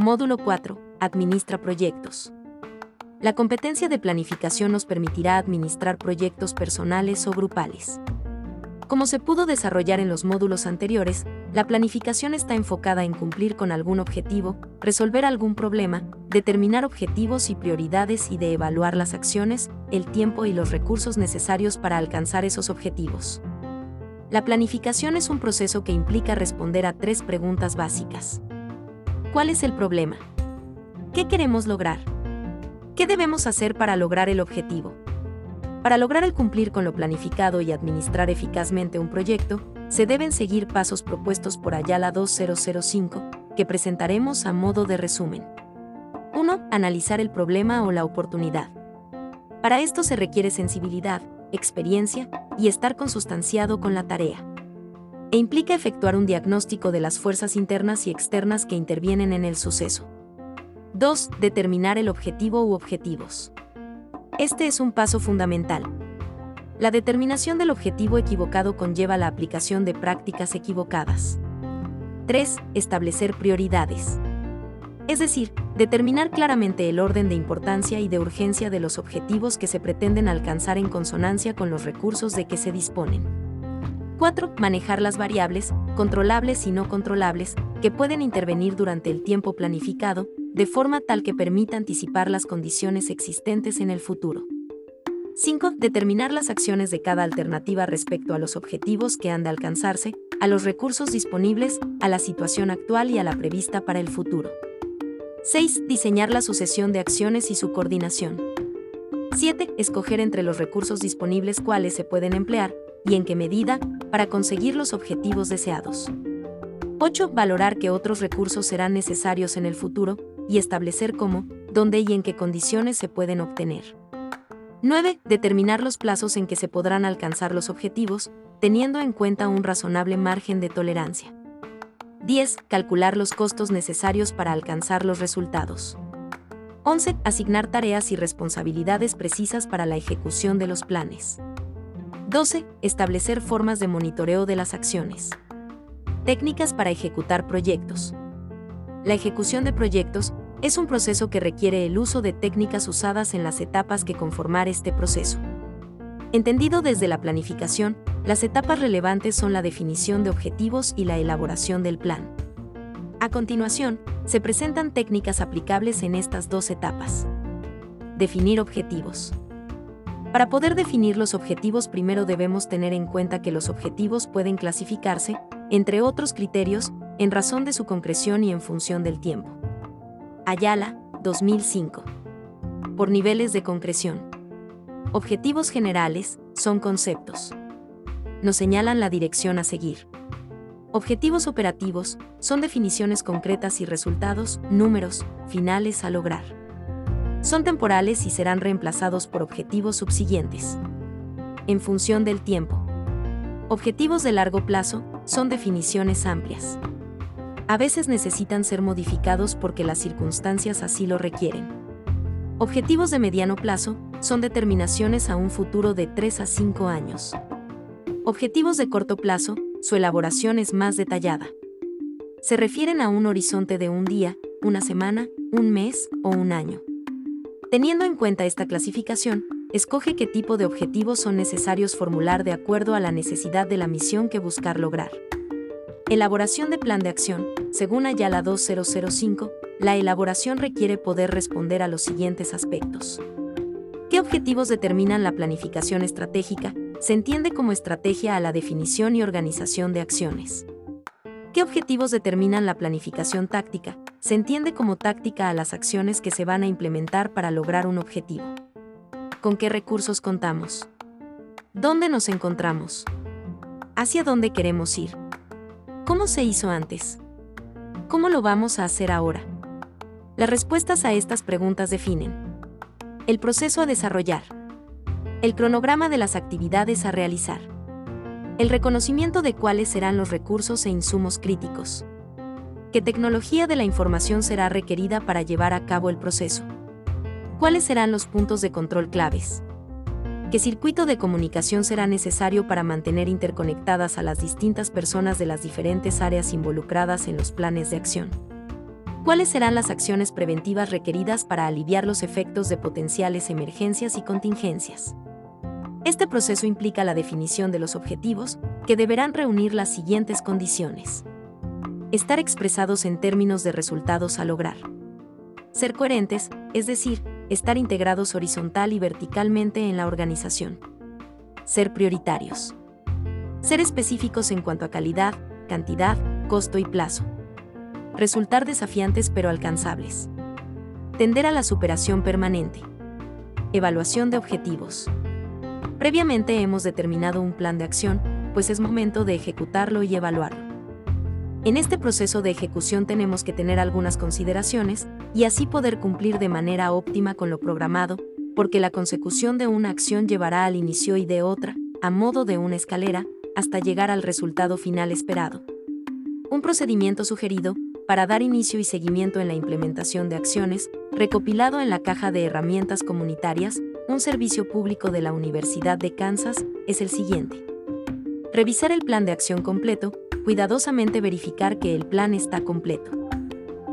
Módulo 4. Administra proyectos. La competencia de planificación nos permitirá administrar proyectos personales o grupales. Como se pudo desarrollar en los módulos anteriores, la planificación está enfocada en cumplir con algún objetivo, resolver algún problema, determinar objetivos y prioridades y de evaluar las acciones, el tiempo y los recursos necesarios para alcanzar esos objetivos. La planificación es un proceso que implica responder a tres preguntas básicas. ¿Cuál es el problema? ¿Qué queremos lograr? ¿Qué debemos hacer para lograr el objetivo? Para lograr el cumplir con lo planificado y administrar eficazmente un proyecto, se deben seguir pasos propuestos por Ayala 2005, que presentaremos a modo de resumen. 1. Analizar el problema o la oportunidad. Para esto se requiere sensibilidad, experiencia y estar consustanciado con la tarea. E implica efectuar un diagnóstico de las fuerzas internas y externas que intervienen en el suceso. 2. Determinar el objetivo u objetivos. Este es un paso fundamental. La determinación del objetivo equivocado conlleva la aplicación de prácticas equivocadas. 3. Establecer prioridades. Es decir, determinar claramente el orden de importancia y de urgencia de los objetivos que se pretenden alcanzar en consonancia con los recursos de que se disponen. 4. Manejar las variables, controlables y no controlables, que pueden intervenir durante el tiempo planificado, de forma tal que permita anticipar las condiciones existentes en el futuro. 5. Determinar las acciones de cada alternativa respecto a los objetivos que han de alcanzarse, a los recursos disponibles, a la situación actual y a la prevista para el futuro. 6. Diseñar la sucesión de acciones y su coordinación. 7. Escoger entre los recursos disponibles cuáles se pueden emplear, y en qué medida, para conseguir los objetivos deseados. 8. Valorar qué otros recursos serán necesarios en el futuro, y establecer cómo, dónde y en qué condiciones se pueden obtener. 9. Determinar los plazos en que se podrán alcanzar los objetivos, teniendo en cuenta un razonable margen de tolerancia. 10. Calcular los costos necesarios para alcanzar los resultados. 11. Asignar tareas y responsabilidades precisas para la ejecución de los planes. 12. Establecer formas de monitoreo de las acciones. Técnicas para ejecutar proyectos. La ejecución de proyectos es un proceso que requiere el uso de técnicas usadas en las etapas que conformar este proceso. Entendido desde la planificación, las etapas relevantes son la definición de objetivos y la elaboración del plan. A continuación, se presentan técnicas aplicables en estas dos etapas. Definir objetivos. Para poder definir los objetivos primero debemos tener en cuenta que los objetivos pueden clasificarse, entre otros criterios, en razón de su concreción y en función del tiempo. Ayala, 2005. Por niveles de concreción. Objetivos generales son conceptos. Nos señalan la dirección a seguir. Objetivos operativos son definiciones concretas y resultados, números, finales a lograr. Son temporales y serán reemplazados por objetivos subsiguientes. En función del tiempo. Objetivos de largo plazo son definiciones amplias. A veces necesitan ser modificados porque las circunstancias así lo requieren. Objetivos de mediano plazo son determinaciones a un futuro de 3 a 5 años. Objetivos de corto plazo, su elaboración es más detallada. Se refieren a un horizonte de un día, una semana, un mes o un año. Teniendo en cuenta esta clasificación, escoge qué tipo de objetivos son necesarios formular de acuerdo a la necesidad de la misión que buscar lograr. Elaboración de plan de acción. Según Ayala 2005, la elaboración requiere poder responder a los siguientes aspectos. ¿Qué objetivos determinan la planificación estratégica? Se entiende como estrategia a la definición y organización de acciones. ¿Qué objetivos determinan la planificación táctica? Se entiende como táctica a las acciones que se van a implementar para lograr un objetivo. ¿Con qué recursos contamos? ¿Dónde nos encontramos? ¿Hacia dónde queremos ir? ¿Cómo se hizo antes? ¿Cómo lo vamos a hacer ahora? Las respuestas a estas preguntas definen el proceso a desarrollar, el cronograma de las actividades a realizar, el reconocimiento de cuáles serán los recursos e insumos críticos, qué tecnología de la información será requerida para llevar a cabo el proceso, cuáles serán los puntos de control claves, qué circuito de comunicación será necesario para mantener interconectadas a las distintas personas de las diferentes áreas involucradas en los planes de acción ¿Cuáles serán las acciones preventivas requeridas para aliviar los efectos de potenciales emergencias y contingencias? Este proceso implica la definición de los objetivos, que deberán reunir las siguientes condiciones. Estar expresados en términos de resultados a lograr. Ser coherentes, es decir, estar integrados horizontal y verticalmente en la organización. Ser prioritarios. Ser específicos en cuanto a calidad, cantidad, costo y plazo. Resultar desafiantes pero alcanzables. Tender a la superación permanente. Evaluación de objetivos. Previamente hemos determinado un plan de acción, pues es momento de ejecutarlo y evaluarlo. En este proceso de ejecución tenemos que tener algunas consideraciones y así poder cumplir de manera óptima con lo programado, porque la consecución de una acción llevará al inicio y de otra, a modo de una escalera, hasta llegar al resultado final esperado. Un procedimiento sugerido, para dar inicio y seguimiento en la implementación de acciones, recopilado en la caja de herramientas comunitarias, un servicio público de la Universidad de Kansas, es el siguiente. Revisar el plan de acción completo, cuidadosamente verificar que el plan está completo.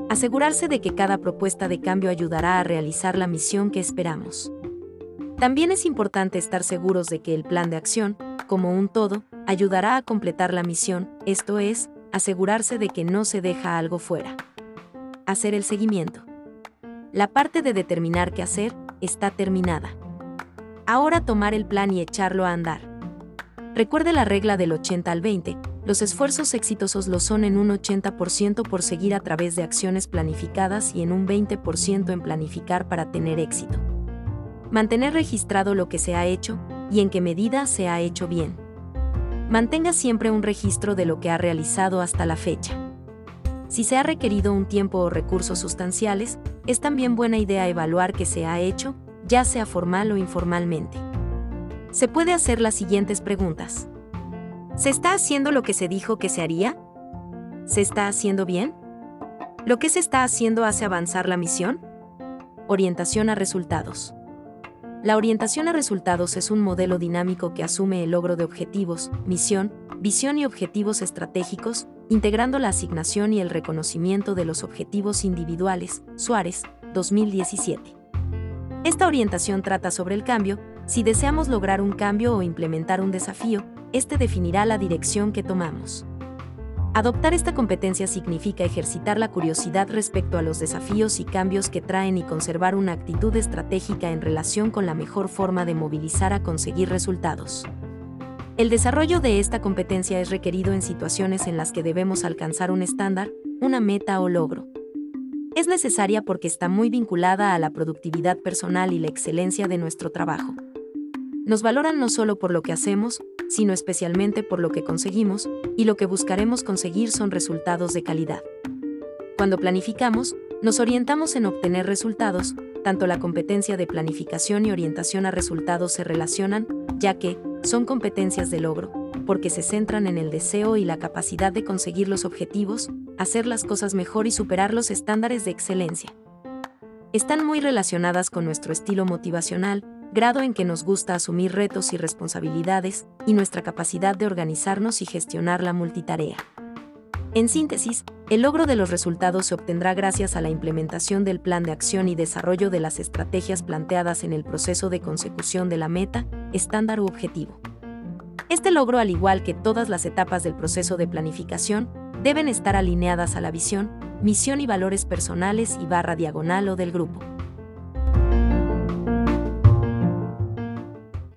Asegurarse de que cada propuesta de cambio ayudará a realizar la misión que esperamos. También es importante estar seguros de que el plan de acción, como un todo, ayudará a completar la misión, esto es, asegurarse de que no se deja algo fuera. Hacer el seguimiento. La parte de determinar qué hacer está terminada. Ahora tomar el plan y echarlo a andar. Recuerde la regla del 80 al 20, los esfuerzos exitosos lo son en un 80% por seguir a través de acciones planificadas y en un 20% en planificar para tener éxito. Mantener registrado lo que se ha hecho y en qué medida se ha hecho bien. Mantenga siempre un registro de lo que ha realizado hasta la fecha. Si se ha requerido un tiempo o recursos sustanciales, es también buena idea evaluar qué se ha hecho, ya sea formal o informalmente. Se puede hacer las siguientes preguntas. ¿Se está haciendo lo que se dijo que se haría? ¿Se está haciendo bien? ¿Lo que se está haciendo hace avanzar la misión? Orientación a resultados. La orientación a resultados es un modelo dinámico que asume el logro de objetivos, misión, visión y objetivos estratégicos, integrando la asignación y el reconocimiento de los objetivos individuales. Suárez, 2017. Esta orientación trata sobre el cambio, si deseamos lograr un cambio o implementar un desafío, este definirá la dirección que tomamos. Adoptar esta competencia significa ejercitar la curiosidad respecto a los desafíos y cambios que traen y conservar una actitud estratégica en relación con la mejor forma de movilizar a conseguir resultados. El desarrollo de esta competencia es requerido en situaciones en las que debemos alcanzar un estándar, una meta o logro. Es necesaria porque está muy vinculada a la productividad personal y la excelencia de nuestro trabajo. Nos valoran no solo por lo que hacemos, sino especialmente por lo que conseguimos, y lo que buscaremos conseguir son resultados de calidad. Cuando planificamos, nos orientamos en obtener resultados, tanto la competencia de planificación y orientación a resultados se relacionan, ya que son competencias de logro, porque se centran en el deseo y la capacidad de conseguir los objetivos, hacer las cosas mejor y superar los estándares de excelencia. Están muy relacionadas con nuestro estilo motivacional, grado en que nos gusta asumir retos y responsabilidades, y nuestra capacidad de organizarnos y gestionar la multitarea. En síntesis, el logro de los resultados se obtendrá gracias a la implementación del plan de acción y desarrollo de las estrategias planteadas en el proceso de consecución de la meta, estándar u objetivo. Este logro, al igual que todas las etapas del proceso de planificación, deben estar alineadas a la visión, misión y valores personales y barra diagonal o del grupo.